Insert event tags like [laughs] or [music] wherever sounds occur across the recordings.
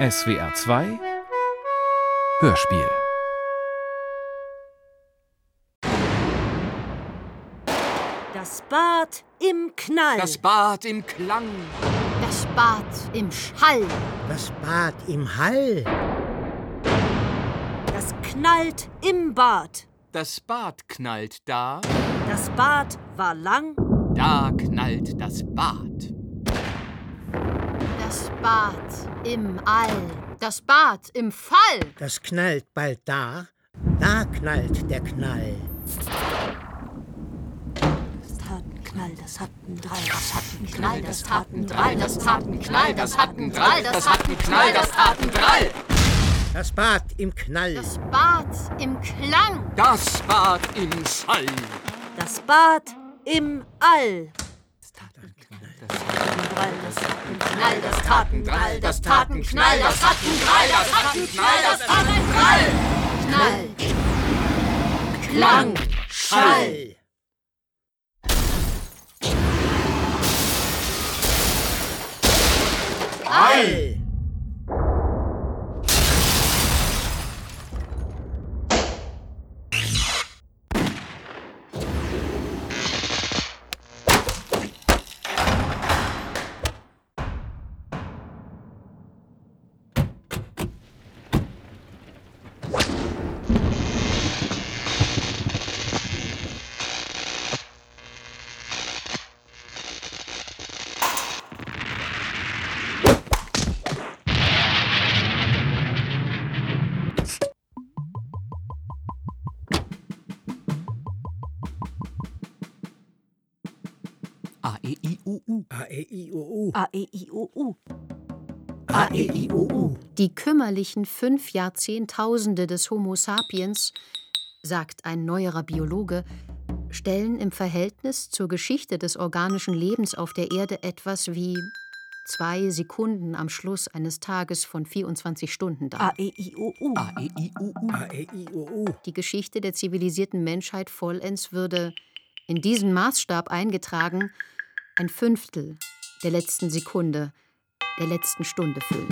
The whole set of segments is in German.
SWR 2 Hörspiel Das Bad im Knall. Das Bad im Klang. Das Bad im Schall. Das Bad im Hall. Das knallt im Bad. Das Bad knallt da. Das Bad war lang. Da knallt das Bad. Das Bad im All. Das Bad im Fall. Das knallt bald da. Da knallt der Knall. Das taten Knall, das hatten drei. Das hatten Knall, das taten drei, das taten Knall, das hatten drei, das Das hat einen Knall, das taten drei. Das Bad im Knall. Das Bad im Klang. Das Bad im Schall. Das Bad im All. Knall, das taten Knall, das taten Drall, das taten Knall, das hatten drei, das hatten Knall, das taten Drall. Knall. Klang. Schall. All. U. A, E, I, O, U. A, E, I, O, U. A, E, I, O, U. Die kümmerlichen fünf Jahrzehntausende des Homo sapiens, sagt ein neuerer Biologe, stellen im Verhältnis zur Geschichte des organischen Lebens auf der Erde etwas wie zwei Sekunden am Schluss eines Tages von 24 Stunden dar. A, E, I, O, U. A, E, I, U, U. A, E, I, O, U. Die Geschichte der zivilisierten Menschheit vollends würde in diesen Maßstab eingetragen ein Fünftel der letzten Sekunde, der letzten Stunde füllen.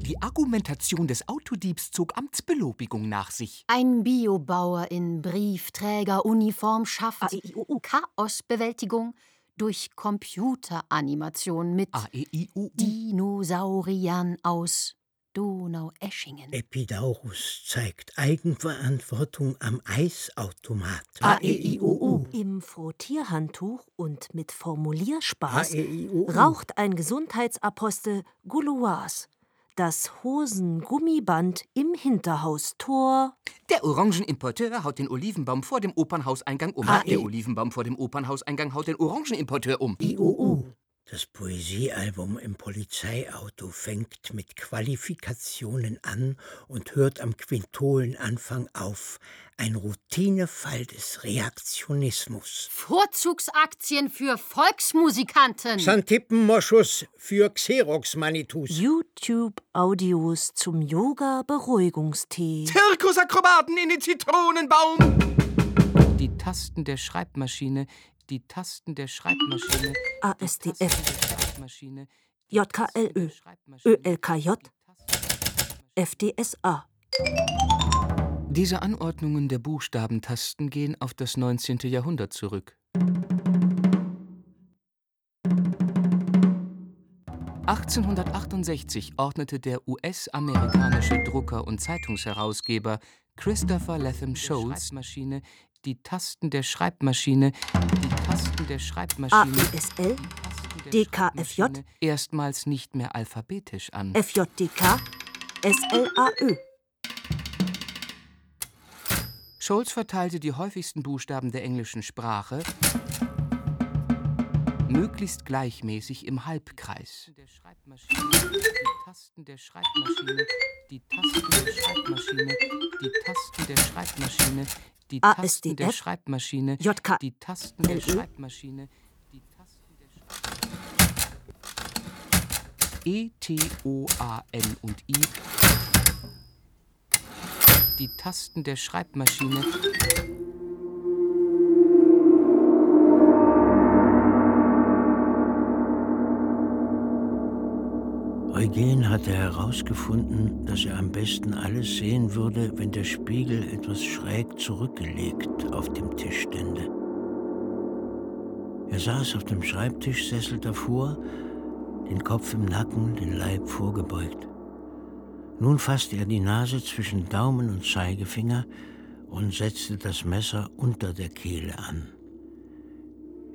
Die Argumentation des Autodiebs zog Amtsbelobigung nach sich. Ein Biobauer in Briefträgeruniform schafft E. Chaosbewältigung durch Computeranimation mit E. Dinosauriern aus Donaueschingen. Epidaurus zeigt Eigenverantwortung am Eisautomat. A, E, I, O, U. Im Frottierhandtuch und mit Formulierspaß A, E, I, O, U. raucht ein Gesundheitsapostel Gouloirs. Das Hosengummiband im Hinterhaustor. Der Orangenimporteur haut den Olivenbaum vor dem Opernhauseingang um. A, Der. Olivenbaum vor dem Opernhauseingang haut den Orangenimporteur um. I, O, U. Das Poesiealbum im Polizeiauto fängt mit Qualifikationen an und hört am Quintolenanfang auf. Ein Routinefall des Reaktionismus. Vorzugsaktien für Volksmusikanten. Xantippenmoschus für Xerox-Manitus. YouTube-Audios zum Yoga-Beruhigungstee. Zirkusakrobaten in den Zitronenbaum! Die Tasten der Schreibmaschine, die Tasten der Schreibmaschine. ASDF, JKLÖ, ÖLKJ, FDSA. Diese Anordnungen der Buchstabentasten gehen auf das 19. Jahrhundert zurück. 1868 ordnete der US-amerikanische Drucker und Zeitungsherausgeber Christopher Latham Scholes Maschine die Tasten der Schreibmaschine, die Tasten der Schreibmaschine, AESL, der DKFJ, erstmals nicht mehr alphabetisch an. FJDK, SLAÖ. Scholz verteilte die häufigsten Buchstaben der englischen Sprache möglichst gleichmäßig im Halbkreis. Die Tasten der Schreibmaschine, die Tasten der Schreibmaschine, die Tasten der Schreibmaschine, die Tasten der Schreibmaschine, JK, die Tasten der. Schreibmaschine, die Tasten der Schreibmaschine. E, T, O, A, N und I die Tasten der Schreibmaschine. Eugen hatte herausgefunden, dass er am besten alles sehen würde, wenn der Spiegel etwas schräg zurückgelegt auf dem Tisch stände. Er saß auf dem Schreibtischsessel davor, den Kopf im Nacken, den Leib vorgebeugt. Nun fasste er die Nase zwischen Daumen und Zeigefinger und setzte das Messer unter der Kehle an.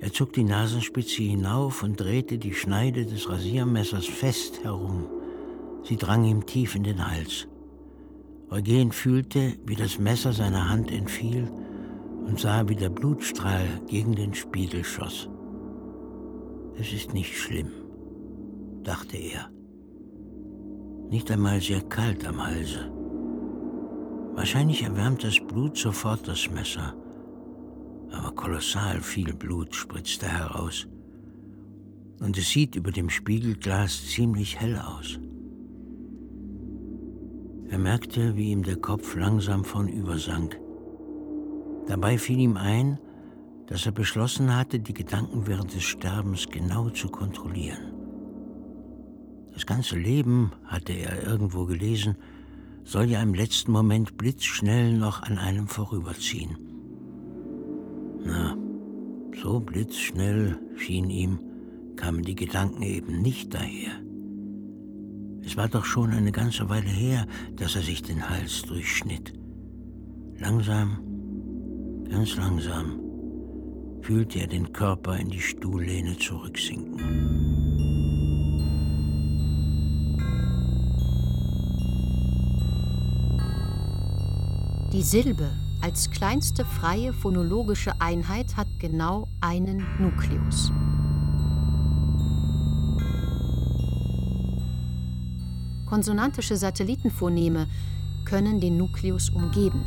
Er zog die Nasenspitze hinauf und drehte die Schneide des Rasiermessers fest herum. Sie drang ihm tief in den Hals. Eugen fühlte, wie das Messer seiner Hand entfiel und sah, wie der Blutstrahl gegen den Spiegel schoss. Es ist nicht schlimm, dachte er. Nicht einmal sehr kalt am Halse. Wahrscheinlich erwärmt das Blut sofort das Messer aber kolossal viel Blut spritzte heraus. Und es sieht über dem Spiegelglas ziemlich hell aus. Er merkte, wie ihm der Kopf langsam vornübersank. Dabei fiel ihm ein, dass er beschlossen hatte, die Gedanken während des Sterbens genau zu kontrollieren. Das ganze Leben, hatte er irgendwo gelesen, soll ja im letzten Moment blitzschnell noch an einem vorüberziehen. Na, so blitzschnell schien ihm, kamen die Gedanken eben nicht daher. Es war doch schon eine ganze Weile her, dass er sich den Hals durchschnitt. Langsam, ganz langsam, fühlte er den Körper in die Stuhllehne zurücksinken. Die Silbe als kleinste freie phonologische Einheit hat genau einen Nukleus. Konsonantische Satellitenphoneme können den Nukleus umgeben.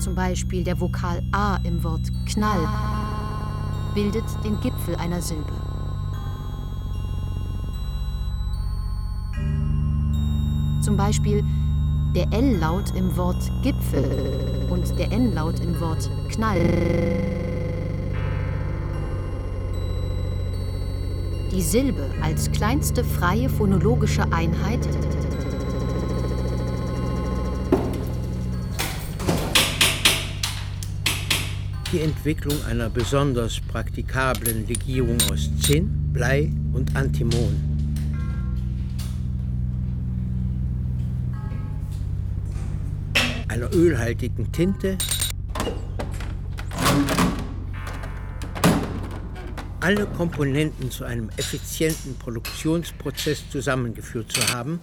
Zum Beispiel der Vokal A im Wort Knall bildet den Gipfel einer Silbe. Zum Beispiel der L-Laut im Wort Gipfel und der N-Laut im Wort Knall. Die Silbe als kleinste freie phonologische Einheit die Entwicklung einer besonders praktikablen Legierung aus Zinn, Blei und Antimon. Einer ölhaltigen Tinte, alle Komponenten zu einem effizienten Produktionsprozess zusammengeführt zu haben,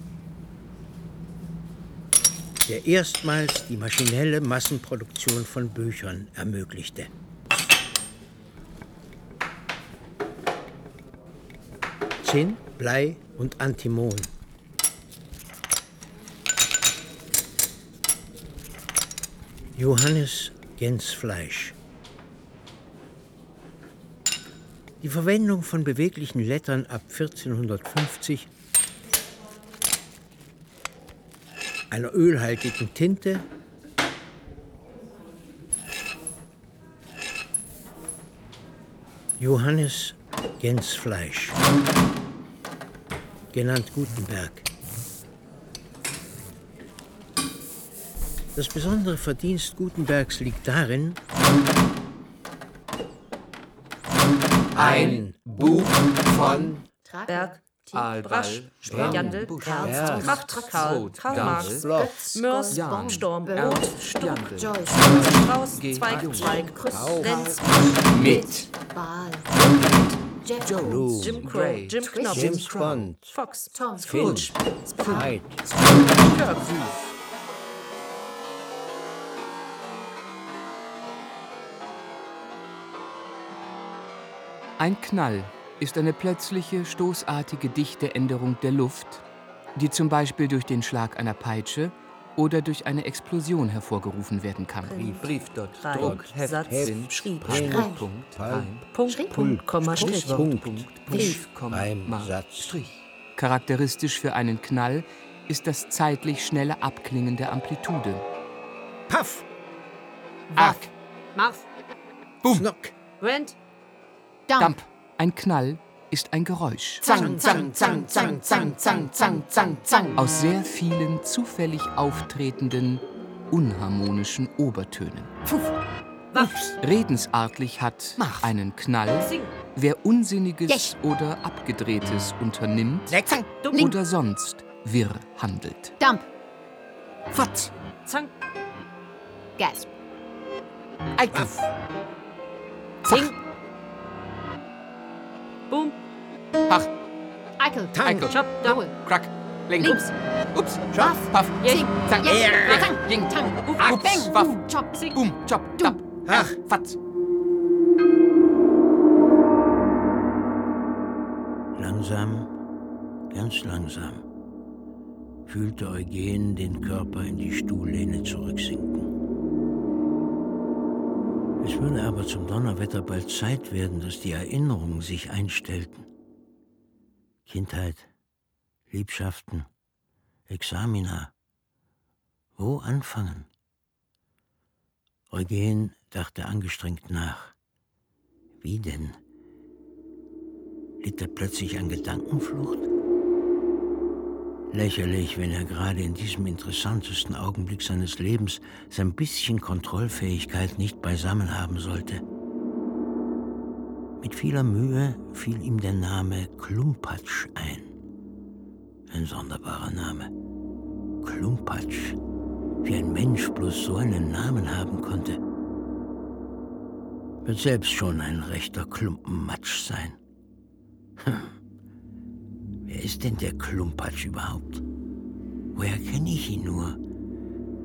der erstmals die maschinelle Massenproduktion von Büchern ermöglichte. Zinn, Blei und Antimon Johannes Gänsfleisch. Die Verwendung von beweglichen Lettern ab 1450, einer ölhaltigen Tinte, Johannes Gänsfleisch, genannt Gutenberg. Das besondere Verdienst Gutenbergs liegt darin, ein Buch von Berg, Brasch, Jandl, Ernst, Kraft, Karl, Karl Marx, Mörs, Sturm, Joyce, Strauß, Zweig, Zweig, Lenz, mit Baal, Joe, Jim Crow, Jim Knopf, James Bond, Fox, Tom, Finch, Hyde. Kirk, Ein Knall ist eine plötzliche, stoßartige, dichte Änderung der Luft, die zum Beispiel durch den Schlag einer Peitsche oder durch eine Explosion hervorgerufen werden kann. Brief, Brief dort, Reim, Druck, Heft, Satz, Sinn, Schrieb, Punkt, Schreib, Punkt, Pal- Reim, Punkt, Punkt, Komma, Strich, Punkt, Brief, Komma, Reim, Mark, Satz. Strich. Charakteristisch für einen Knall ist das zeitlich schnelle Abklingen der Amplitude. Paff, Arg, Marf, Snock, Rent, Damp. Damp. Ein Knall ist ein Geräusch. Zang, zang, zang, zang, zang, zang, zang, zang, zang. Aus sehr vielen zufällig auftretenden, unharmonischen Obertönen. Puff. Ups. Redensartlich hat Mach. einen Knall, Sing. wer Unsinniges Yes. oder Abgedrehtes unternimmt Zang, oder sonst wirr handelt. Damp. Fotz, Zang. Gas. Eikel, Zing. Boom. Pach, Eikel. Tang, Eikel, Chop. Jawohl. Krack, Link, Links. Ups, Schaff, Paff, Jing. Zang, Tang. Jing, Tang. Ups, Bang. Waff. Chop. Sing. Boom, Chop. Dab, Ach, Fatz. Langsam, ganz langsam, fühlte Eugen den Körper in die Stuhllehne zurücksinken. Es würde aber zum Donnerwetter bald Zeit werden, dass die Erinnerungen sich einstellten. Kindheit, Liebschaften, Examina. Wo anfangen? Eugen dachte angestrengt nach. Wie denn? Litt er plötzlich an Gedankenflucht? Lächerlich, wenn er gerade in diesem interessantesten Augenblick seines Lebens sein bisschen Kontrollfähigkeit nicht beisammen haben sollte. Mit vieler Mühe fiel ihm der Name Klumpatsch ein. Ein sonderbarer Name. Klumpatsch. Wie ein Mensch bloß so einen Namen haben konnte. Wird selbst schon ein rechter Klumpenmatsch sein. Hm. Wer ist denn der Klumpatsch überhaupt? Woher kenne ich ihn nur?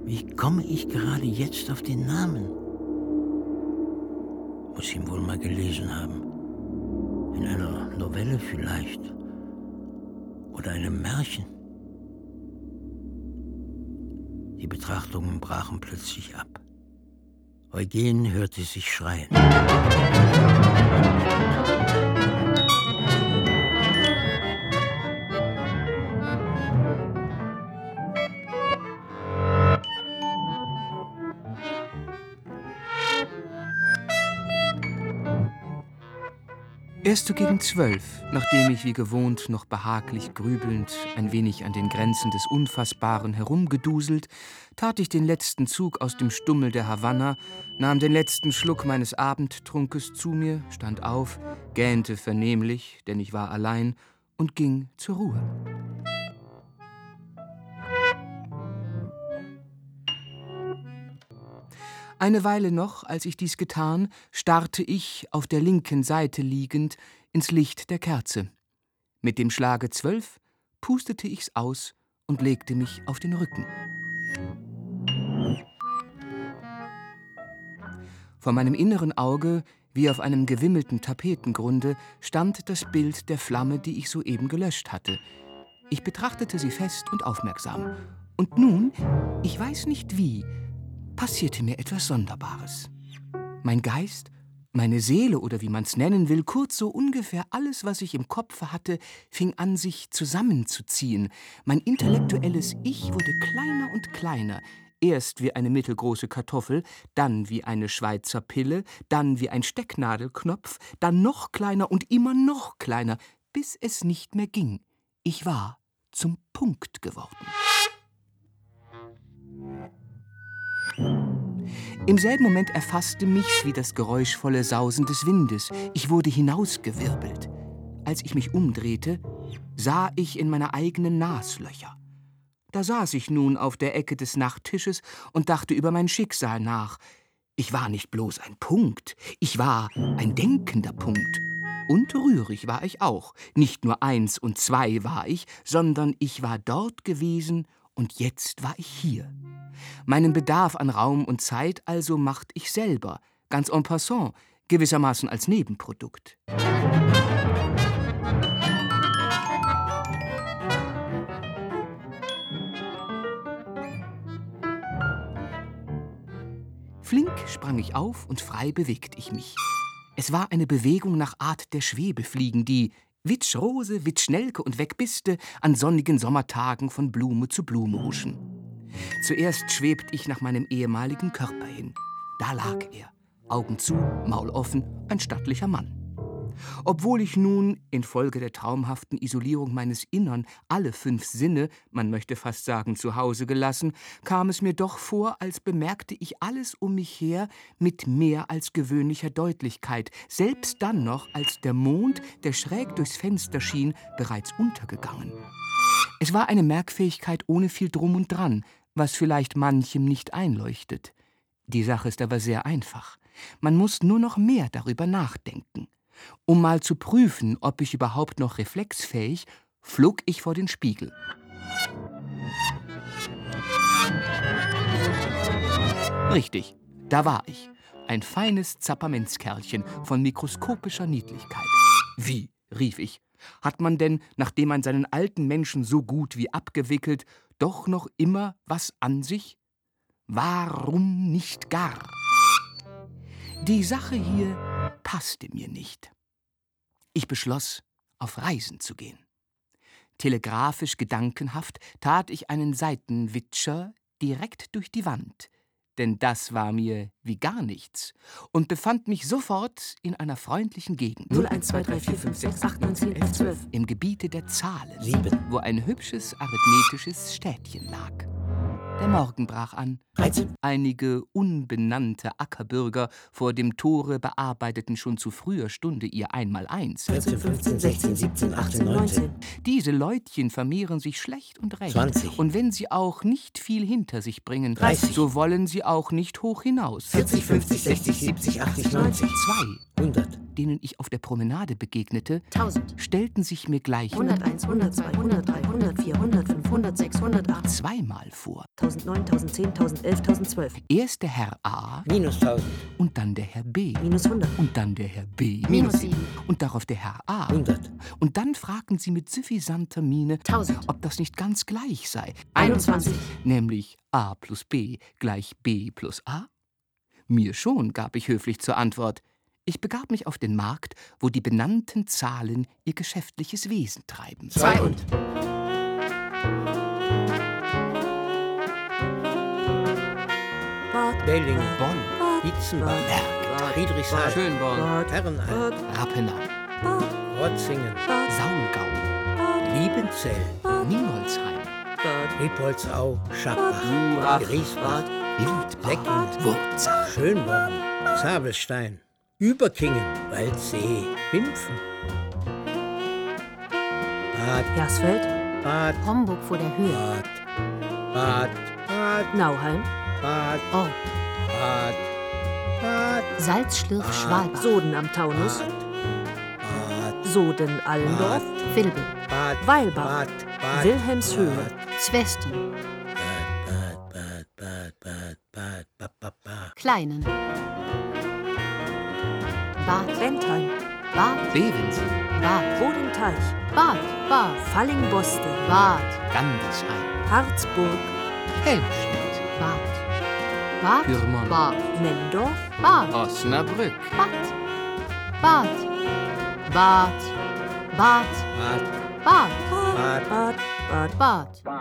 Wie komme ich gerade jetzt auf den Namen? Muss ihn wohl mal gelesen haben. In einer Novelle vielleicht. Oder einem Märchen. Die Betrachtungen brachen plötzlich ab. Eugen hörte sich schreien. Erst so gegen zwölf, nachdem ich wie gewohnt noch behaglich grübelnd ein wenig an den Grenzen des Unfassbaren herumgeduselt, tat ich den letzten Zug aus dem Stummel der Havanna, nahm den letzten Schluck meines Abendtrunkes zu mir, stand auf, gähnte vernehmlich, denn ich war allein, und ging zur Ruhe. Eine Weile noch, als ich dies getan, starrte ich, auf der linken Seite liegend, ins Licht der Kerze. Mit dem Schlage zwölf pustete ich's aus und legte mich auf den Rücken. Vor meinem inneren Auge, wie auf einem gewimmelten Tapetengrunde, stand das Bild der Flamme, die ich soeben gelöscht hatte. Ich betrachtete sie fest und aufmerksam. Und nun, ich weiß nicht wie, passierte mir etwas Sonderbares. Mein Geist, meine Seele oder wie man's nennen will, kurz so ungefähr alles, was ich im Kopfe hatte, fing an, sich zusammenzuziehen. Mein intellektuelles Ich wurde kleiner und kleiner, erst wie eine mittelgroße Kartoffel, dann wie eine Schweizer Pille, dann wie ein Stecknadelknopf, dann noch kleiner und immer noch kleiner, bis es nicht mehr ging. Ich war zum Punkt geworden. Im selben Moment erfasste mich's wie das geräuschvolle Sausen des Windes. Ich wurde hinausgewirbelt. Als ich mich umdrehte, sah ich in meine eigenen Naslöcher. Da saß ich nun auf der Ecke des Nachttisches und dachte über mein Schicksal nach. Ich war nicht bloß ein Punkt, ich war ein denkender Punkt. Und rührig war ich auch. Nicht nur eins und zwei war ich, sondern ich war dort gewesen und jetzt war ich hier. Meinen Bedarf an Raum und Zeit also macht ich selber, ganz en passant, gewissermaßen als Nebenprodukt. Flink sprang ich auf und frei bewegte ich mich. Es war eine Bewegung nach Art der Schwebefliegen, die, Witsch Rose, Witsch Schnelke und Wegbiste, an sonnigen Sommertagen von Blume zu Blume huschen. Zuerst schwebt ich nach meinem ehemaligen Körper hin. Da lag er, Augen zu, Maul offen, ein stattlicher Mann. Obwohl ich nun, infolge der traumhaften Isolierung meines Innern, alle fünf Sinne, man möchte fast sagen, zu Hause gelassen, kam es mir doch vor, als bemerkte ich alles um mich her mit mehr als gewöhnlicher Deutlichkeit, selbst dann noch, als der Mond, der schräg durchs Fenster schien, bereits untergegangen. Es war eine Merkfähigkeit ohne viel Drum und Dran, was vielleicht manchem nicht einleuchtet. Die Sache ist aber sehr einfach. Man muss nur noch mehr darüber nachdenken. Um mal zu prüfen, ob ich überhaupt noch reflexfähig, flog ich vor den Spiegel. Richtig, da war ich. Ein feines Zappermentskerlchen von mikroskopischer Niedlichkeit. Wie? rief ich. Hat man denn, nachdem man seinen alten Menschen so gut wie abgewickelt, doch noch immer was an sich? Warum nicht gar? Die Sache hier passte mir nicht. Ich beschloss, auf Reisen zu gehen. Telegrafisch gedankenhaft tat ich einen Seitenwitscher direkt durch die Wand, denn das war mir wie gar nichts und befand mich sofort in einer freundlichen Gegend. 01, 2, 3, 4, 5, 6, 8, 9, 10, 11, 12. Im Gebiete der Zahlen, Sieben. wo ein hübsches arithmetisches Städtchen lag. Der Morgen brach an. 13. Einige unbenannte Ackerbürger vor dem Tore bearbeiteten schon zu früher Stunde ihr Einmaleins. 14, 15, 16, 17, 18, 19. Diese Leutchen vermehren sich schlecht und recht. 20. Und wenn sie auch nicht viel hinter sich bringen, 30. so wollen sie auch nicht hoch hinaus. 40, 50, 60, 70, 80, 90. Zwei, 100. denen ich auf der Promenade begegnete, 1000, stellten sich mir gleich 101, 102, 103, 104, 105, 106, 108, zweimal vor. 1009, 1010, 1011, 1012. Erst der Herr A Minus 1000. und dann der Herr B. Minus 100. Und dann der Herr B. minus 7, Und darauf der Herr A. 100. Und dann fragten sie mit suffisanter Miene, 1000, ob das nicht ganz gleich sei, 21. nämlich a plus b gleich b plus a? Mir schon, gab ich höflich zur Antwort. Ich begab mich auf den Markt, wo die benannten Zahlen ihr geschäftliches Wesen treiben. Zwei und. Belling, Bonn, Hitzenbach, Berg, Friedrichshain, Schönborn, Herrenheim, Rappenau, Rotzingen, Saungau, Liebenzell, Niemolsheim, Rippolzau, Schappach, Griesbad, Wildbad, Wurzach, Schönborn, Zabelstein, Überkingen, Waldsee, Wimpfen, Bad Hersfeld, Bad Homburg vor der Höhe, Bad, Bad, Bad, Nauheim, Bad, Ort. Salzschlürf Schwalbach. Soden am Taunus. Soden Allendorf. Vilbel. Weilbach. Wilhelmshöhe. Zwesten. Kleinen. Bad Bentheim. Bad Bevens. Bad Bodenteich. Bad. Bad. Fallingbostel. Bad. Gandersheim. Harzburg. Helmstedt. Bad, Pyrmont. Bad, Nendorf, Bad, Osnabrück, Bad, Bad, Bad, Bad, Bad. Bad, Bad. Bad, Bad, Bad.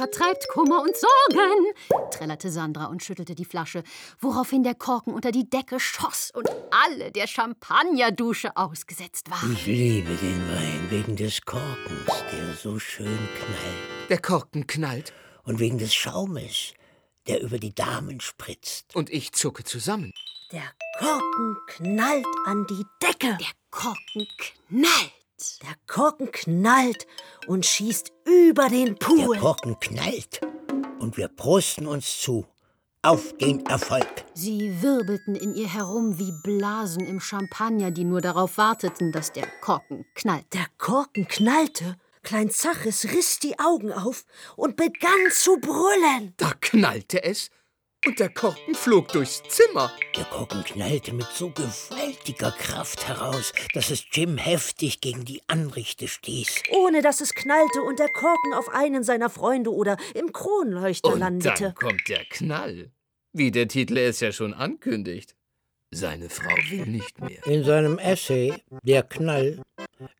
Vertreibt Kummer und Sorgen, trällerte Sandra und schüttelte die Flasche, woraufhin der Korken unter die Decke schoss und alle der Champagnerdusche ausgesetzt waren. Ich liebe den Wein wegen des Korkens, der so schön knallt. Der Korken knallt. Und wegen des Schaumes, der über die Damen spritzt. Und ich zucke zusammen. Der Korken knallt an die Decke. Der Korken knallt. Der Korken knallt und schießt über den Pool. Der Korken knallt und wir prosten uns zu. Auf den Erfolg. Sie wirbelten in ihr herum wie Blasen im Champagner, die nur darauf warteten, dass der Korken knallt. Der Korken knallte. Klein Zachis riss die Augen auf und begann zu brüllen. Da knallte es und der Korken flog durchs Zimmer. Der Korken knallte mit so gewaltiger Kraft heraus, dass es Jim heftig gegen die Anrichte stieß. Ohne dass es knallte und der Korken auf einen seiner Freunde oder im Kronleuchter und landete. Dann kommt der Knall. Wie der Titel es ja schon ankündigt. Seine Frau will nicht mehr. In seinem Essay Der Knall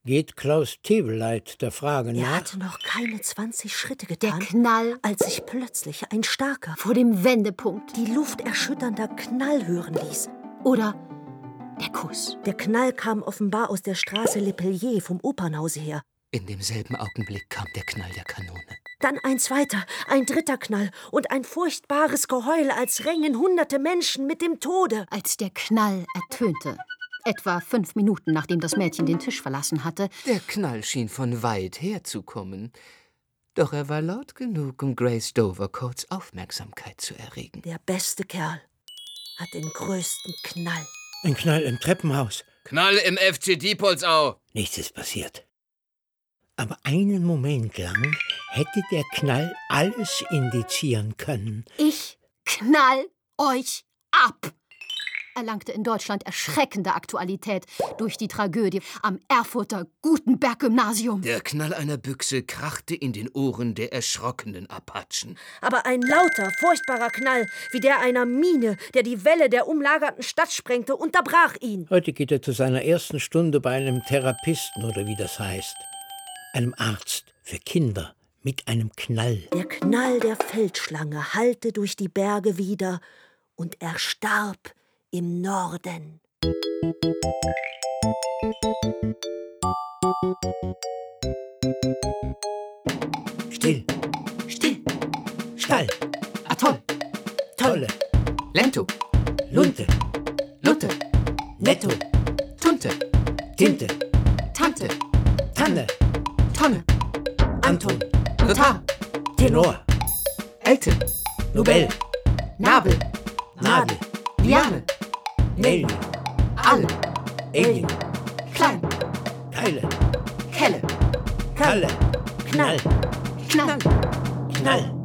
geht Klaus Tebeleit der Frage nach. Er hatte noch keine 20 Schritte getan, der Knall, als sich plötzlich ein starker, vor dem Wendepunkt, die Luft erschütternder Knall hören ließ. Oder der Kuss. Der Knall kam offenbar aus der Straße Le Pellier vom Opernhause her. In demselben Augenblick kam der Knall der Kanone. Dann ein zweiter, ein dritter Knall und ein furchtbares Geheul, als rängen hunderte Menschen mit dem Tode. Als der Knall ertönte, etwa fünf Minuten nachdem das Mädchen den Tisch verlassen hatte. Der Knall schien von weit her zu kommen. Doch er war laut genug, um Grace Dovercoats Aufmerksamkeit zu erregen. Der beste Kerl hat den größten Knall. Ein Knall im Treppenhaus. Knall im FC Diepoldsau. Nichts ist passiert. Aber einen Moment lang hätte der Knall alles indizieren können. Ich knall euch ab! Erlangte in Deutschland erschreckende Aktualität durch die Tragödie am Erfurter Gutenberg-Gymnasium. Der Knall einer Büchse krachte in den Ohren der erschrockenen Apachen. Aber ein lauter, furchtbarer Knall, wie der einer Mine, der die Welle der umlagerten Stadt sprengte, unterbrach ihn. Heute geht er zu seiner ersten Stunde bei einem Therapisten oder wie das heißt. Einem Arzt für Kinder mit einem Knall. Der Knall der Feldschlange hallte durch die Berge wieder und er starb im Norden. Still. Still. Stall. Atoll. Tolle. Lento. Lunte. Lutte. Netto. Tunte. Tinte. Tante. Tanne. Tonne. Anton. Notar. Tenor. Elten. Nobel. Nabel. Nadel. Liane. Nelly. All. Alien. Klein. Keile. Kelle. Kalle. Knall. Knall. Knall.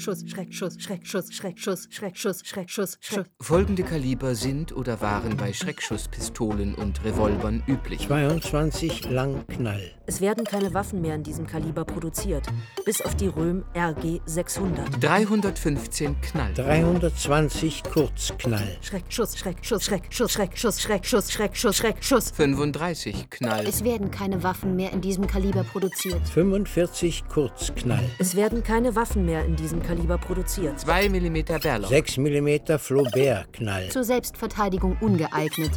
Schreckschuss, Schreckschuss, Schreckschuss, Schreckschuss, Schreckschuss, Schreckschuss, Schreckschuss. Folgende Kaliber sind oder waren bei Schreckschusspistolen und Revolvern üblich. 22 lang Knall. Es werden keine Waffen mehr in diesem Kaliber produziert, bis auf die Röhm RG 600. 315 Knall. 320 Kurzknall. Schreckschuss, Schreckschuss, Schreckschuss, Schreckschuss, Schreckschuss, Schreckschuss, Schreckschuss. 35 Knall. Es werden keine Waffen mehr in diesem Kaliber produziert. 45 Kurzknall. Es werden keine Waffen mehr in diesem Kaliber produziert. 2 mm Berlauf. 6 mm Flaubert-Knall. Zur Selbstverteidigung ungeeignet,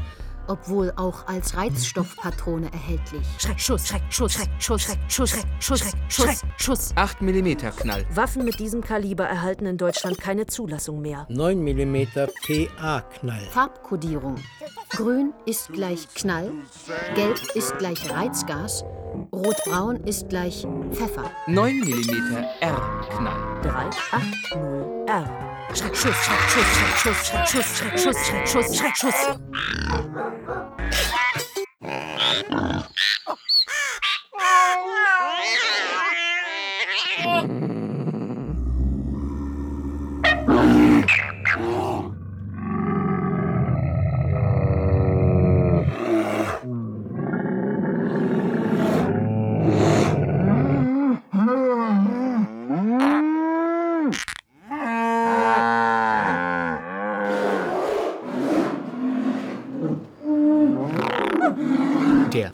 obwohl auch als Reizstoffpatrone erhältlich. Schreckschuss, Schreckschuss, Schreckschuss, Schreckschuss, Schreckschuss, Schreckschuss, Schuss. 8 mm Knall. Waffen mit diesem Kaliber erhalten in Deutschland keine Zulassung mehr. 9 mm PA-Knall. Farbkodierung. Grün ist gleich Knall, Gelb ist gleich Reizgas, Rotbraun ist gleich Pfeffer. 9 mm R-Knall. 380 R. Schreckschuss, Schreckschuss, Schreckschuss, Schreckschuss, Schreckschuss, Schreckschuss, Schreckschuss.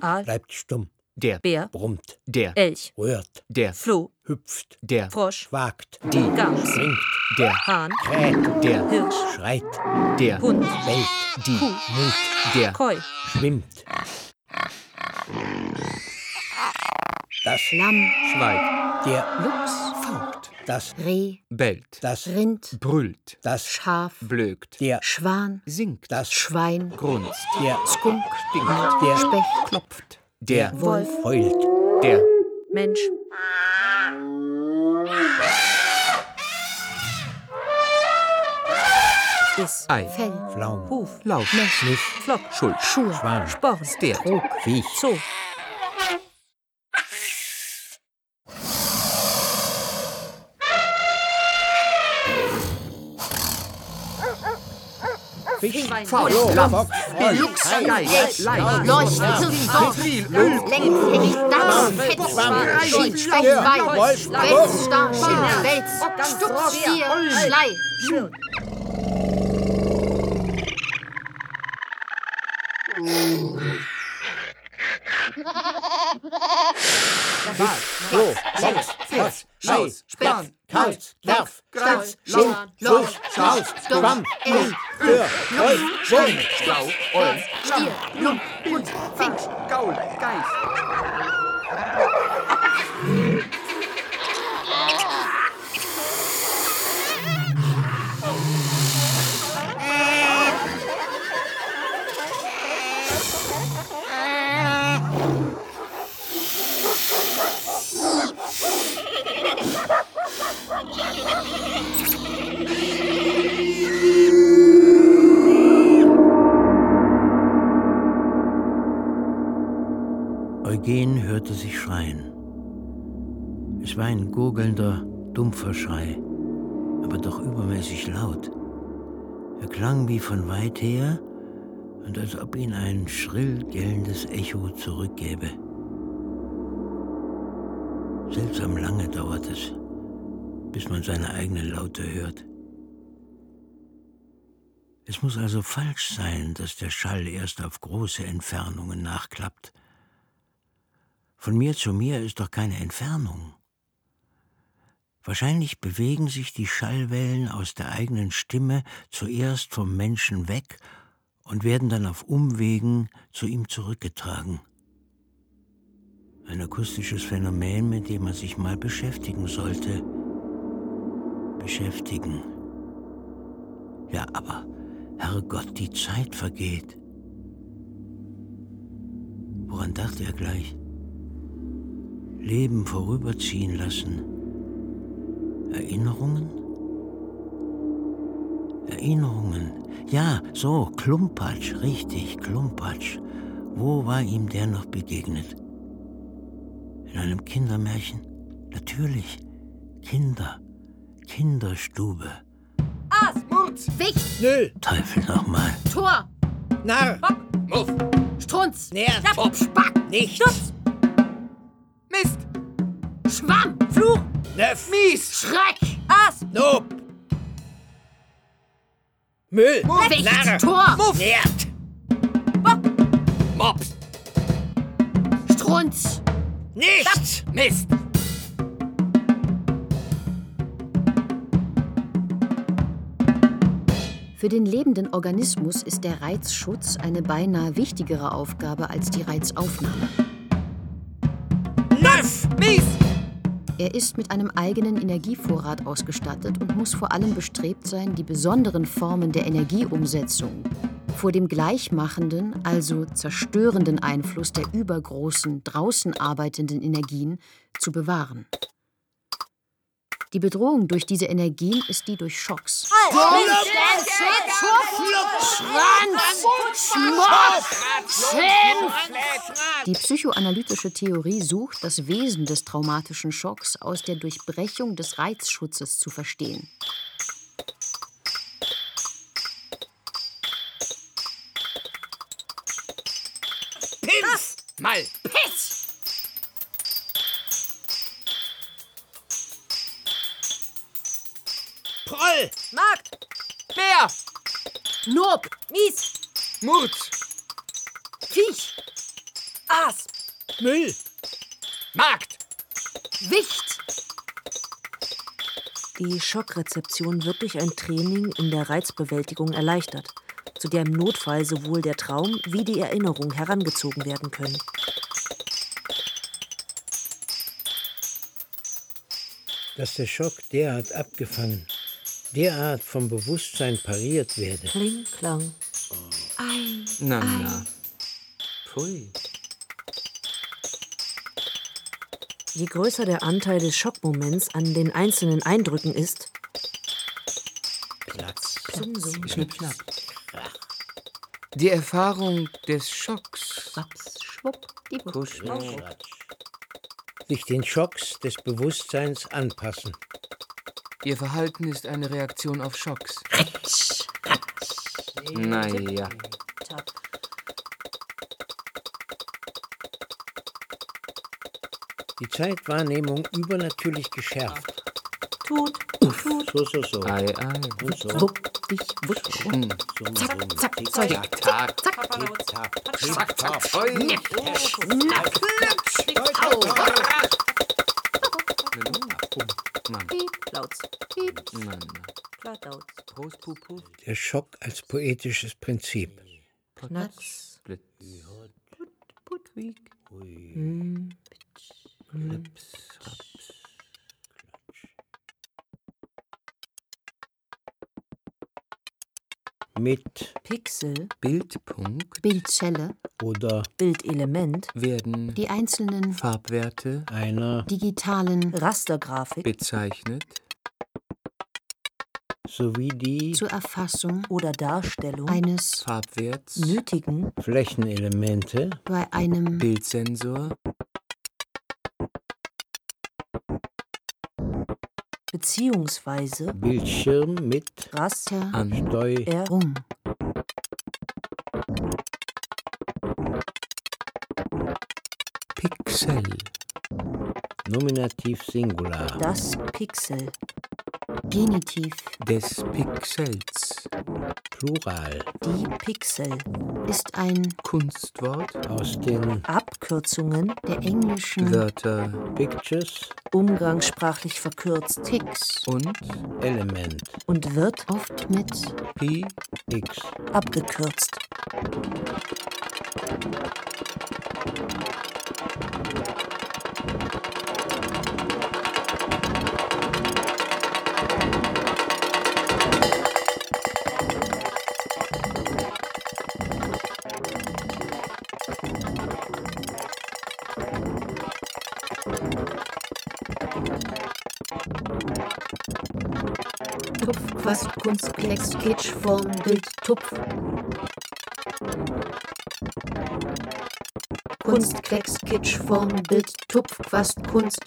Der A. Bleibt stumm. Der. Bär, brummt, der. Elch, rührt, der. Floh, hüpft, der. Frosch, wagt, die. Gans, singt, der. Hahn, kräht, der. Hirsch, schreit, der. Hund, bellt, die. Mut, der. Koi, schwimmt. Das Lamm, schweigt der Luchs, faucht das Reh, bellt das Rind, brüllt das Schaf, blökt der Schwan, singt das Schwein, grunzt der Skunk, stinkt der Specht, klopft der Wolf, heult. der Mensch, Is, Ei Fell, Pflaum, Huf, Lauf Schniff, Flock, Schuld Schuhe, Schwan, Sporn, der Trug, Viech, Zoo, Geist Leid Leuchten, Hirn, Viel Längenfähig, Dachs, Fett, Schwamm, Schied, Specht, Stör, Wein, Wolf, Wels, Star, Schimmer, Wels, Stutz, Stier, Schlei, Floh, Bock, Frosch, Hai, Speck, Kauz, Nerv, Greiz, Schild, Schulch, Schaus, Schwamm, Elch, Peace. Ein gurgelnder, dumpfer Schrei, aber doch übermäßig laut. Er klang wie von weit her und als ob ihn ein schrill gellendes Echo zurückgäbe. Seltsam lange dauert es, bis man seine eigenen Laute hört. Es muss also falsch sein, dass der Schall erst auf große Entfernungen nachklappt. Von mir zu mir ist doch keine Entfernung. Wahrscheinlich bewegen sich die Schallwellen aus der eigenen Stimme zuerst vom Menschen weg und werden dann auf Umwegen zu ihm zurückgetragen. Ein akustisches Phänomen, mit dem man sich mal beschäftigen sollte. Beschäftigen. Ja, aber Herrgott, die Zeit vergeht. Woran dachte er gleich? Leben vorüberziehen lassen. Erinnerungen? Erinnerungen. Ja, so, Klumpatsch, richtig, Klumpatsch. Wo war ihm der noch begegnet? In einem Kindermärchen? Natürlich. Kinder. Kinderstube. Wicht, Nö. Teufel nochmal. Tor, Narr. Muff Strunz, Nerv. Pop Nichts. Mist Schwamm, Neff. Mies Schreck, Aas, Nob. Müll. Narr. Tor, Nerd. Mops Strunz, Nichts. Mist Für den lebenden Organismus ist der Reizschutz eine beinahe wichtigere Aufgabe als die Reizaufnahme. Neff. Mies Er ist mit einem eigenen Energievorrat ausgestattet und muss vor allem bestrebt sein, die besonderen Formen der Energieumsetzung vor dem gleichmachenden, also zerstörenden Einfluss der übergroßen, draußen arbeitenden Energien zu bewahren. Die Bedrohung durch diese Energien ist die durch Schocks. Die psychoanalytische Theorie sucht, das Wesen des traumatischen Schocks aus der Durchbrechung des Reizschutzes zu verstehen. Pilz. Mal Markt, Bär Nob, Mies, Murz Viech, Aas, Müll. Markt! Wicht! Die Schockrezeption wird durch ein Training in der Reizbewältigung erleichtert, zu der im Notfall sowohl der Traum wie die Erinnerung herangezogen werden können. Dass der Schock derart abgefangen, derart vom Bewusstsein pariert werde. Kling, klang. Ei, na, na. Pfui. Je größer der Anteil des Schockmoments an den einzelnen Eindrücken ist, Platz. Sum. Schnipp, schnapp. Die Erfahrung des Schocks. Waps, schwupp, die Kusch, Sich den Schocks des Bewusstseins anpassen. Ihr Verhalten ist eine Reaktion auf Schocks. Naja. Die Zeitwahrnehmung übernatürlich geschärft. Tut, So, so, so. Ei, ei. Und so. wupp, dich, wutsch. Hm. so Zack, zack, Zeug. Tick, tack. Tick, tack, Zack, zack, Zeug. Mann, piep, laut, piep, na, klar, laut. Prost, pup, pup. Der Schock als poetisches Prinzip. Knacks. Blitz. Hm. Rips, raps. Mit Pixel, Bildpunkt Bildzelle, oder Bildelement, werden die einzelnen Farbwerte einer digitalen Rastergrafik bezeichnet sowie die zur Erfassung oder Darstellung eines Farbwerts nötigen Flächenelemente bei einem Bildsensor beziehungsweise Bildschirm mit Raster an Steuerung. er Pixel Nominativ Singular. das Pixel, Genitiv des Pixels Plural. die Pixel, ist ein Kunstwort Aus den Abkürzungen der englischen Wörter Pictures umgangssprachlich verkürzt Pix und Element und wird oft mit Pi X. abgekürzt. Tupf, Quast, Kunst, Klecks, Kitsch, Form, Bild, Tupf. Kunst, Klecks, Kitsch, Form, Bild, Tupf, Quast, Kunst.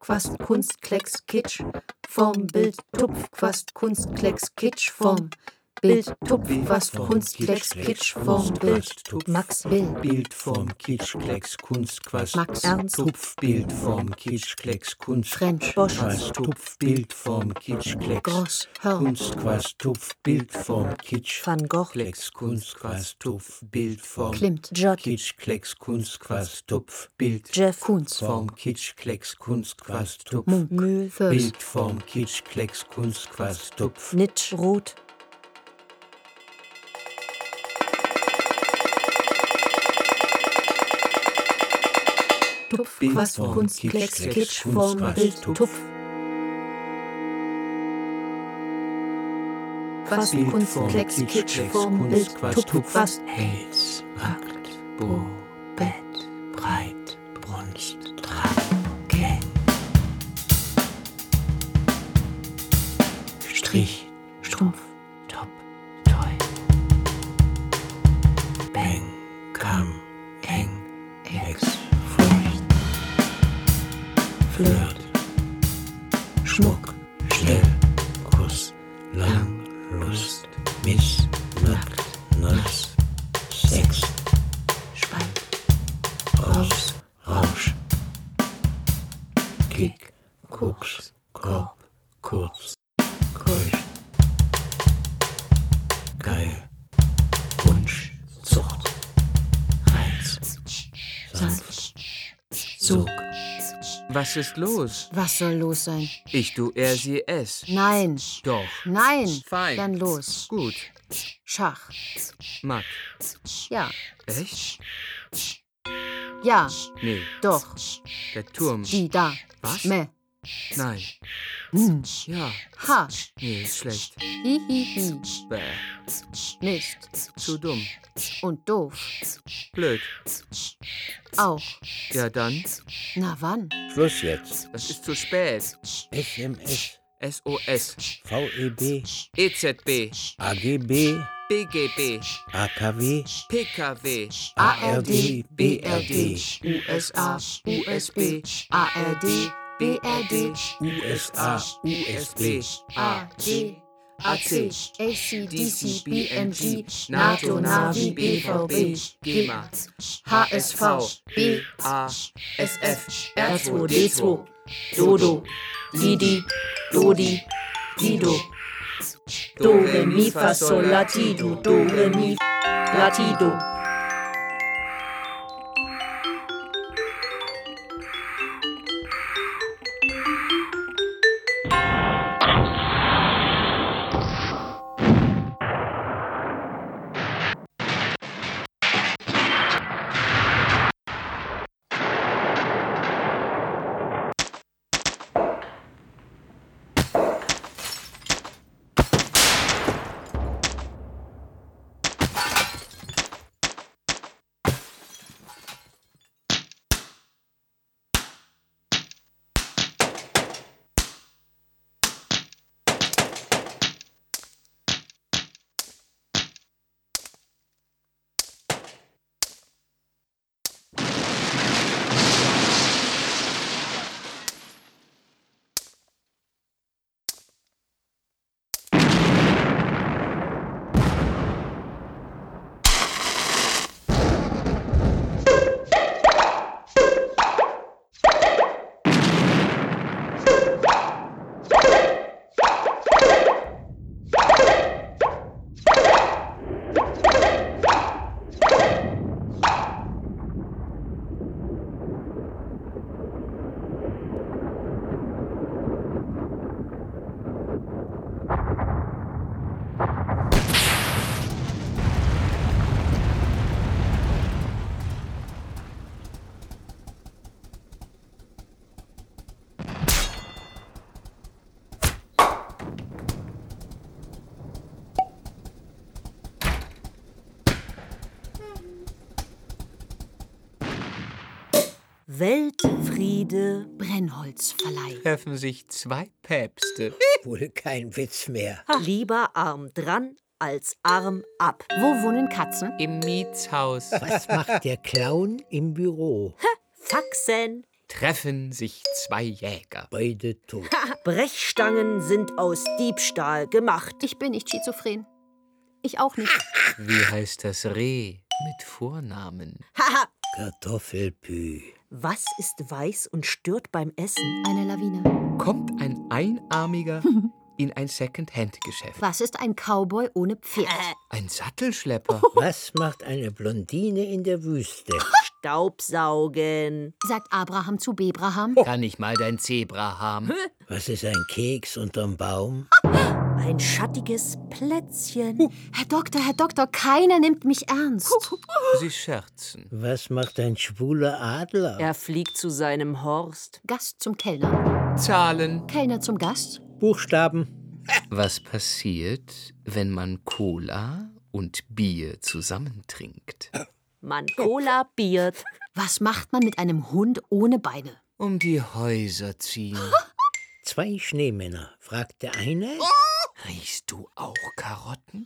Quast, Kunst, Klecks, Kitsch, Form, Bild, Tupf, Quast, Kunst, Klecks, Kitsch, Form, Bild, Tupf, Quast, Kunst, Klecks, Kitsch, Form, Bild, Max, Bild, Bildform Kitsch, Klecks, Kunst, Quast. Max, Ernst, Tupf, Bildform Kitsch, Klecks, Kunst. French, Bosch, Quast, Tupf, Bildform Kitsch, Klecks. Gross, Hörn, Kunst, Quast, Tupf, Bildform Kitsch. Van Gogh, Klecks, Kunst, Quast, Tupf, Bildform. Klimt, Jott, Kitsch, Klecks, Kunst, Quast, Tupf, Bild. Jeff, Kunz, Form Kitsch, Klecks, Kunst, Quast, Tupf. Munk, Mühl, Föß, Bildform Kitsch, Klecks, Kunst, Quast, Tupf. Nitsch, Roth, Tupf, Form, Kunst, Klecks, Kunst, Form, Bild, Tupf. Bild, Kunst, Klecks, Kitsch, Form, Bild, Tupf. Quast, Hals, Rakt, Bo, Was ist los? Was soll los sein? Ich, du, er, sie, es. Nein. Doch. Nein. Fein. Dann los. Gut. Schach. Matt. Ja. Echt? Ja. Nee. Doch. Der Turm. Die da. Was? Me. Nein. Hm. Ja. Ha. Nee, schlecht. Hi, hi, hi. Bäh. Nicht. Zu dumm. Und doof. Blöd. Auch. Ja, dann. Na wann? Schluss jetzt. Es ist zu spät. SMS, SOS. VEB, EZB. AGB, BGB. AKW, PKW. ARD. BRD, USA. USB. ARD. BRD. USA, USB, AD. AC. ACDC. BMG. NATO. Navi. BVB. GEMA. HSV. B. A. SF. R2D2, Dodo, Didi, Dodi, Dido. Do, Re, Mi, Fa, Sol, Latido, Do, Re, Mi, Latido. Weltfriede. Brennholzverleih. Treffen sich zwei Päpste. [laughs] wohl kein Witz mehr. Lieber arm dran als arm ab. Wo wohnen Katzen? Im Mietshaus. Was macht der Clown im Büro? Faxen. Treffen sich zwei Jäger. Beide tot. Brechstangen sind aus Diebstahl gemacht. Ich bin nicht schizophren. Ich auch nicht. Wie heißt das Reh mit Vornamen? Haha. Kartoffelpü. Was ist weiß und stört beim Essen? Eine Lawine. Kommt ein Einarmiger [laughs] in ein Second-Hand-Geschäft. Was ist ein Cowboy ohne Pferd? [laughs] Ein Sattelschlepper. [laughs] Was macht eine Blondine in der Wüste? Staubsaugen. Sagt Abraham zu Bebraham. Kann ich mal dein Zebra haben? Was ist ein Keks unterm Baum? Ein schattiges Plätzchen. Herr Doktor, Herr Doktor, keiner nimmt mich ernst. Sie scherzen. Was macht ein schwuler Adler? Er fliegt zu seinem Horst. Gast zum Kellner. Zahlen. Kellner zum Gast. Buchstaben. Was passiert, wenn man Cola und Bier zusammentrinkt? Man Cola biert. Was macht man mit einem Hund ohne Beine? Um die Häuser ziehen. Zwei Schneemänner, fragt der eine. Riechst du auch Karotten?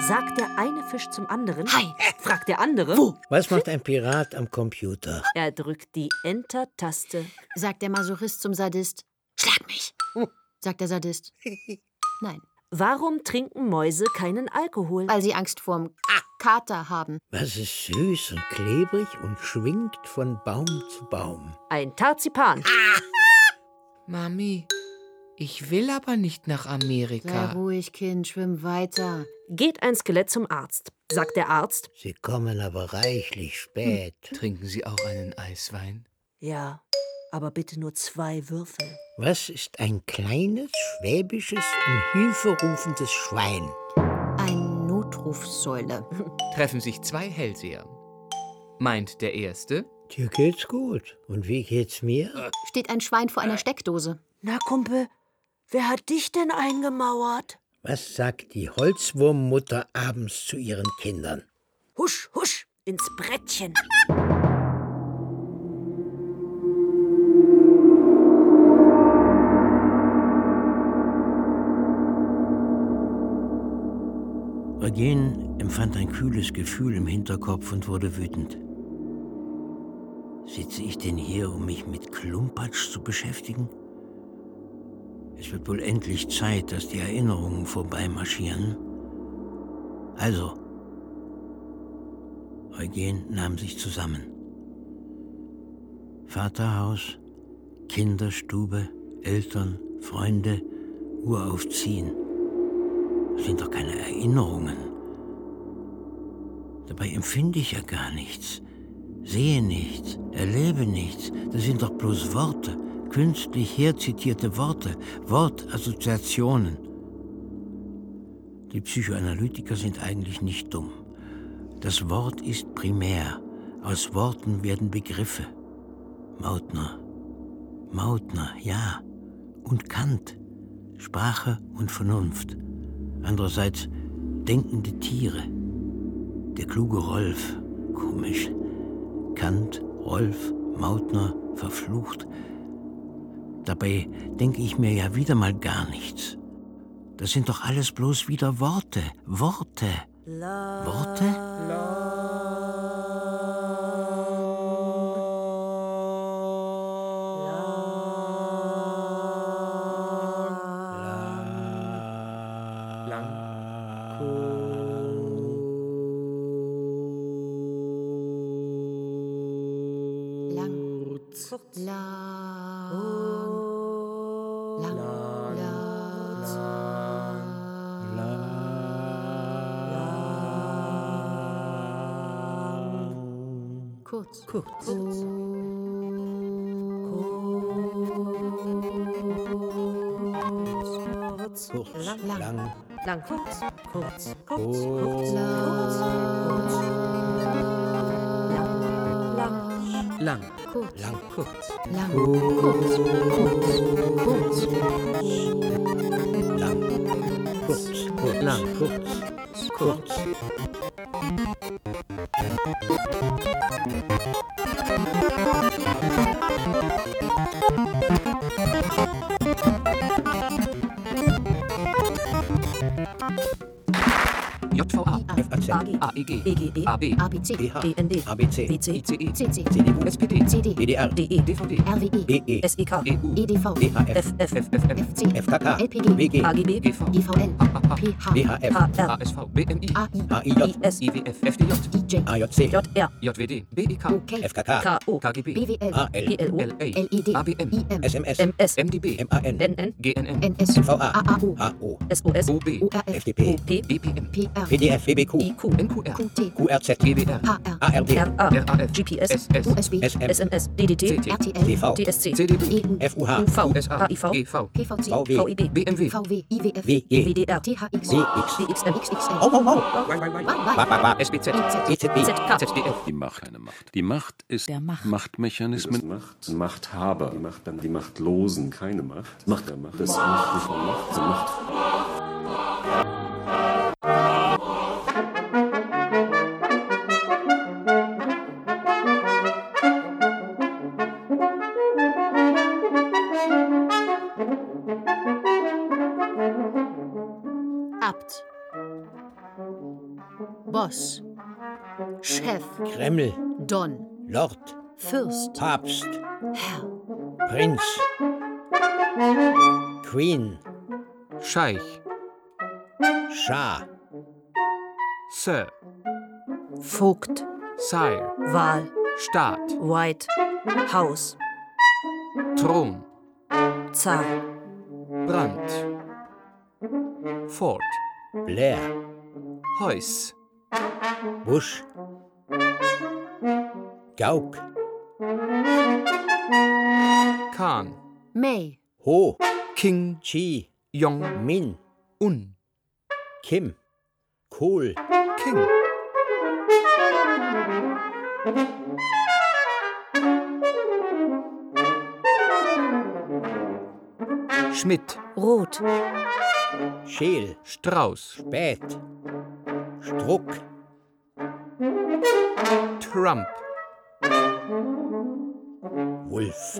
Sagt der eine Fisch zum anderen. Hi. Fragt der andere. Wo? Was macht ein Pirat am Computer? Er drückt die Enter-Taste. Sagt der Masochist zum Sadist. Schlag mich. Sagt der Sadist. [laughs] Nein, Warum trinken Mäuse keinen Alkohol? weil sie Angst vorm Kater haben. Was ist süß und klebrig und schwingt von Baum zu Baum? Ein Tarzipan. Mami, ich will aber nicht nach Sei Amerika. ruhig, Kind, schwimm weiter. Geht ein Skelett zum Arzt. Sagt der Arzt. Sie kommen aber reichlich spät. Trinken Sie auch einen Eiswein? Ja. Aber bitte nur zwei Würfel. Was ist ein kleines, schwäbisches, um Hilfe rufendes Schwein? Ein Notrufsäule. [laughs] Treffen sich zwei Hellseher. Meint der Erste? Dir geht's gut. Und wie geht's mir? Steht ein Schwein vor einer Steckdose. Na, Kumpel, wer hat dich denn eingemauert? Was sagt die Holzwurmmutter abends zu ihren Kindern? Husch, husch, ins Brettchen. Eugen empfand ein kühles Gefühl im Hinterkopf und wurde wütend. Sitze ich denn hier, um mich mit Klumpatsch zu beschäftigen? Es wird wohl endlich Zeit, dass die Erinnerungen vorbeimarschieren. Also, Eugen nahm sich zusammen. Vaterhaus, Kinderstube, Eltern, Freunde, Uraufziehen. Das sind doch keine Erinnerungen. Dabei empfinde ich ja gar nichts, sehe nichts, erlebe nichts. Das sind doch bloß Worte, künstlich herzitierte Worte, Wortassoziationen. Die Psychoanalytiker sind eigentlich nicht dumm. Das Wort ist primär. Aus Worten werden Begriffe. Mautner. Mautner, ja. Und Kant. Sprache und Vernunft. Andererseits denkende Tiere. Der kluge Rolf. Komisch. Kant, Rolf, Mautner, verflucht. Dabei denke ich mir ja wieder mal gar nichts. Das sind doch alles bloß wieder Worte. Worte. Worte? Lang. Kurz. Kurz. Kurz, Lang. lang, Lang. Kurz. Kurz. Kurz. kurz. Lang. Lang. Kurz. Lang. Kurz. Lang. Kurz. Kurz. lang, kurz, kurz, Lang. kurz, kurz. Thank you. JVA. FAZ, AEG. EGE. AB. ABC. BND. ABC, BC. ICE. CC. CDU, SPD. CD. DDR, DE. DVD. RWE. BE, SEK. EU. EDV. DHF, FF. FFM. FC. FKK, LPG. WG, AGB. GV. IVL. PH. DHF, HR. ASV. BMI. AI. IS. IWF. FDJ. IJ. AJC, JR. JWD. BEK. FKK, KO. KGB. BWL. AL. LA. LED. ABM. IM. SMS, MS. MDB. MAN, NN. GNN. NS. NVA, AAO. HO, SOS. OB. ORF. FDP, OP. BPM. PR. PDF, BBQ, IQ. NQR. QT. QRZ, GBR. HR. ARD, RA. RAF. GPS. SS. USB. SM, SMS. DDT. CT. RTL. TV. CDB. EU. FUH, UV. USA. HIV. GV. PVC. VW. BMW. VW. IWF. WG, WDR. THX. CX, DXM. XXL. oh, oh, oh, SBZ. EZB, ZK. ZDF. Die Macht, eine Macht. Die Macht ist Der Macht. Machtmechanismen. Macht, Machthaber, die Macht, dann die Machtlosen, keine Macht. Macht der Macht, das Macht Macht, Macht. Boss. Chef. Kreml, Don. Lord, Fürst. Papst, Herr. Prinz, Queen, Scheich. Schah, Sir. Vogt. Sire. Wahl. Staat. White. Haus. Thron. Zar. Brand. Fort. Blair, Heuss. Bush, Gauck, Khan, Mei, Ho, King, Chi, Yong, Min, Un, Kim, Kohl, King. Schmidt, Rot, Scheel, Strauß, Spät, Struck, Crump. Wolf.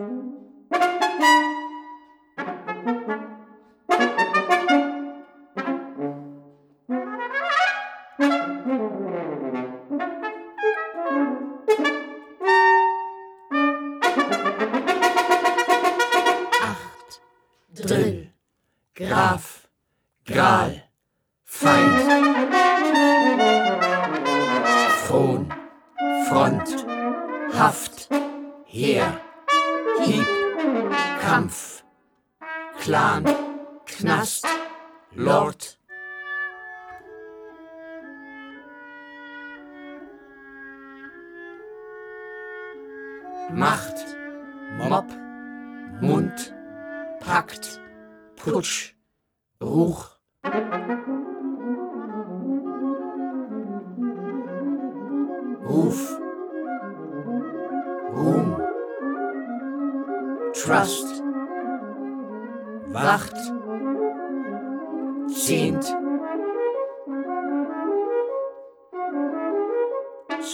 Zehnt,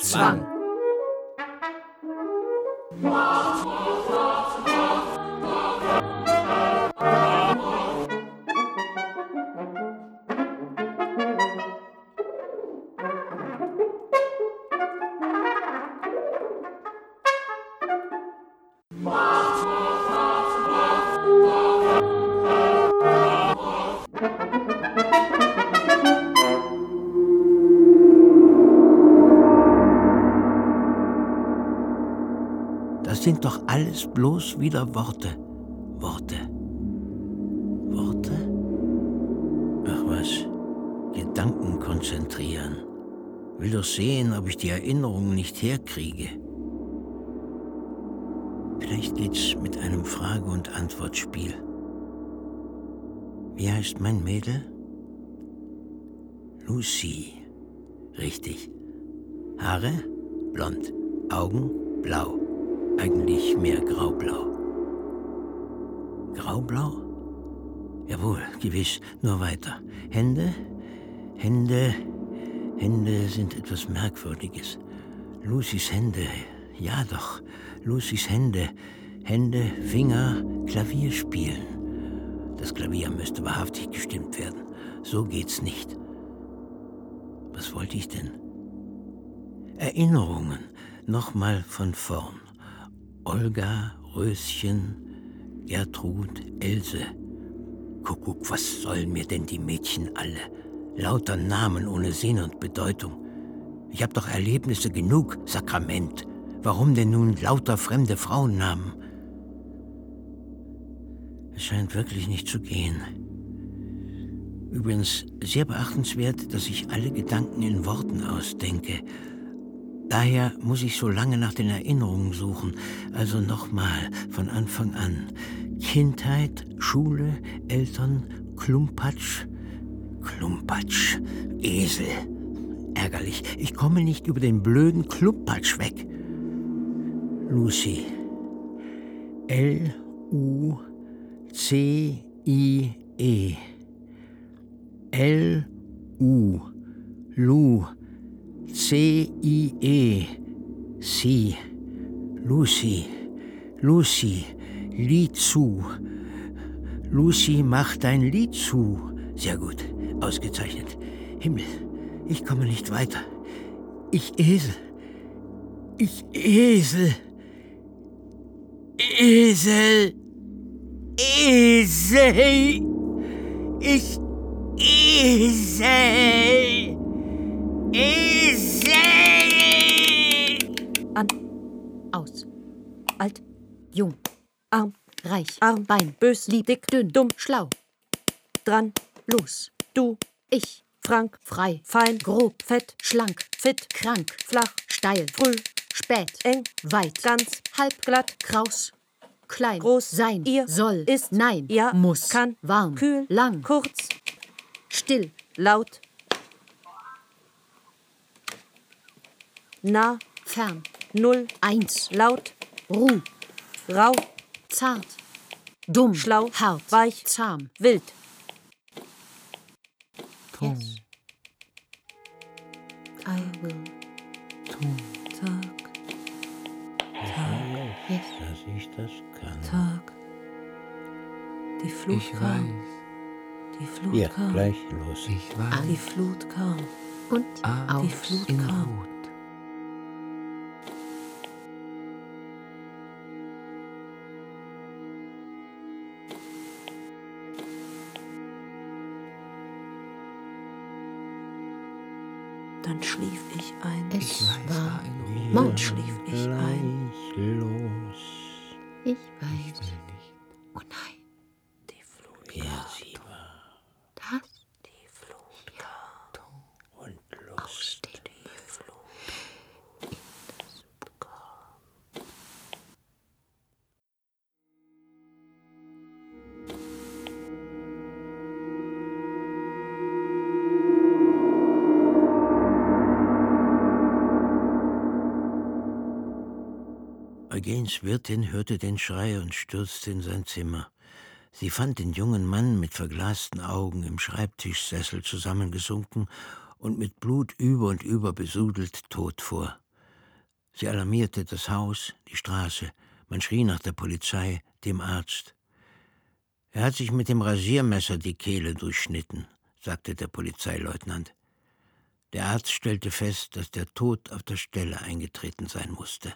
Zwang. Wieder Worte. Worte. Worte? Ach was. Gedanken konzentrieren. Will doch sehen, ob ich die Erinnerung nicht herkriege. Vielleicht geht's mit einem Frage- und Antwortspiel. Wie heißt mein Mädel? Lucy. Richtig. Haare? Blond. Augen? Blau. Eigentlich mehr graublau. Graublau? Jawohl, gewiss. Nur weiter. Hände? Hände. Hände sind etwas Merkwürdiges. Lucys Hände. Ja doch. Lucys Hände. Hände, Finger, Klavier spielen. Das Klavier müsste wahrhaftig gestimmt werden. So geht's nicht. Was wollte ich denn? Erinnerungen. Nochmal von vorn. Olga, Röschen, Gertrud, Else. Kuckuck, was sollen mir denn die Mädchen alle? Lauter Namen ohne Sinn und Bedeutung. Ich hab doch Erlebnisse genug, Sakrament. Warum denn nun lauter fremde Frauennamen? Es scheint wirklich nicht zu gehen. Übrigens sehr beachtenswert, dass ich alle Gedanken in Worten ausdenke. Daher muss ich so lange nach den Erinnerungen suchen. Also nochmal von Anfang an. Kindheit, Schule, Eltern, Klumpatsch. Klumpatsch, Esel. Ärgerlich. Ich komme nicht über den blöden Klumpatsch weg. Lucy. L-U-C-I-E. L-U. Lu. C-I-E. Sie. Lucy. Lucy. Lied zu. Lucy macht ein Lied zu. Sehr gut. Ausgezeichnet. Himmel. Ich komme nicht weiter. Ich Esel. Ich Esel. Esel. Esel. Ich Esel. An, Aus. alt, Jung. arm, Reich. arm, Bein. bös, Lieb. dick, Dünn. dumm, Schlau. dran, Los. du, Ich. Frank, Frei. fein, Grob. fett, Schlank. fit, Krank. flach, Steil. früh, Spät. eng, Weit. ganz, Halb. glatt, Kraus. klein, groß, sein, ihr, soll, ist, nein, ja, muss, kann, warm, kühl, lang, kurz, still, laut, nah, fern, null, eins, laut, Ruh, rau, zart, dumm, schlau, hart, weich, zahm, wild. Ton. Yes. I will. Tag, yes. Dass ich das kann. Tag. Die Flut Ich kam. weiß, Die Flut Ja, kam. gleich los. ich weiß. Die Flut kam. Und Aus Die Flut kam. Rot. Wirtin hörte den Schrei und stürzte in sein Zimmer. Sie fand den jungen Mann mit verglasten Augen im Schreibtischsessel zusammengesunken und mit Blut über und über besudelt tot vor. Sie alarmierte das Haus, die Straße. Man schrie nach der Polizei, dem Arzt. Er hat sich mit dem Rasiermesser die Kehle durchschnitten, sagte der Polizeileutnant. Der Arzt stellte fest, dass der Tod auf der Stelle eingetreten sein musste.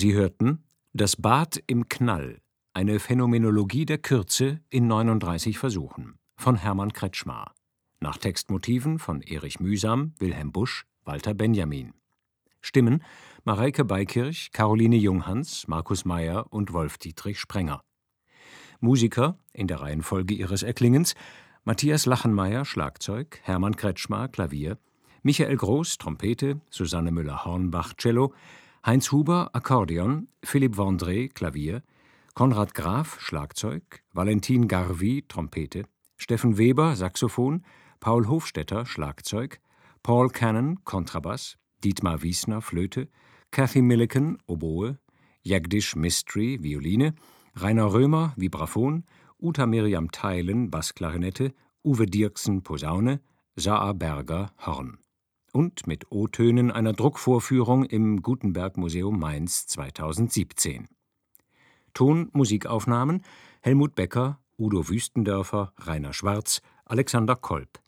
Sie hörten Das Bad im Knall, eine Phänomenologie der Kürze in 39 Versuchen von Hermann Kretschmar. Nach Textmotiven von Erich Mühsam, Wilhelm Busch, Walter Benjamin. Stimmen Mareike Beikirch, Caroline Junghans, Markus Meyer und Wolf-Dietrich Sprenger. Musiker in der Reihenfolge ihres Erklingens Matthias Lachenmeier Schlagzeug, Hermann Kretschmar Klavier, Michael Groß Trompete, Susanne Müller-Hornbach Cello, Heinz Huber Akkordeon, Philipp Vendré Klavier, Konrad Graf Schlagzeug, Valentin Garvi Trompete, Steffen Weber Saxophon, Paul Hofstetter Schlagzeug, Paul Cannon Kontrabass, Dietmar Wiesner Flöte, Cathy Milliken Oboe, Jagdish Mistry Violine, Rainer Römer Vibraphon, Uta Miriam Theilen Bassklarinette, Uwe Dirksen Posaune, Saa Berger Horn und mit O-Tönen einer Druckvorführung im Gutenberg Museum Mainz 2017. Ton-Musikaufnahmen Helmut Becker, Udo Wüstendörfer, Rainer Schwarz, Alexander Kolb.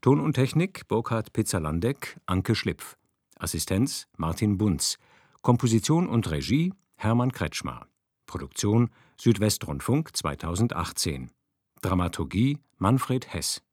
Ton und Technik Burkhard Pizzalandek, Anke Schlipf. Assistenz Martin Bunz. Komposition und Regie Hermann Kretschmar. Produktion Südwestrundfunk 2018. Dramaturgie Manfred Hess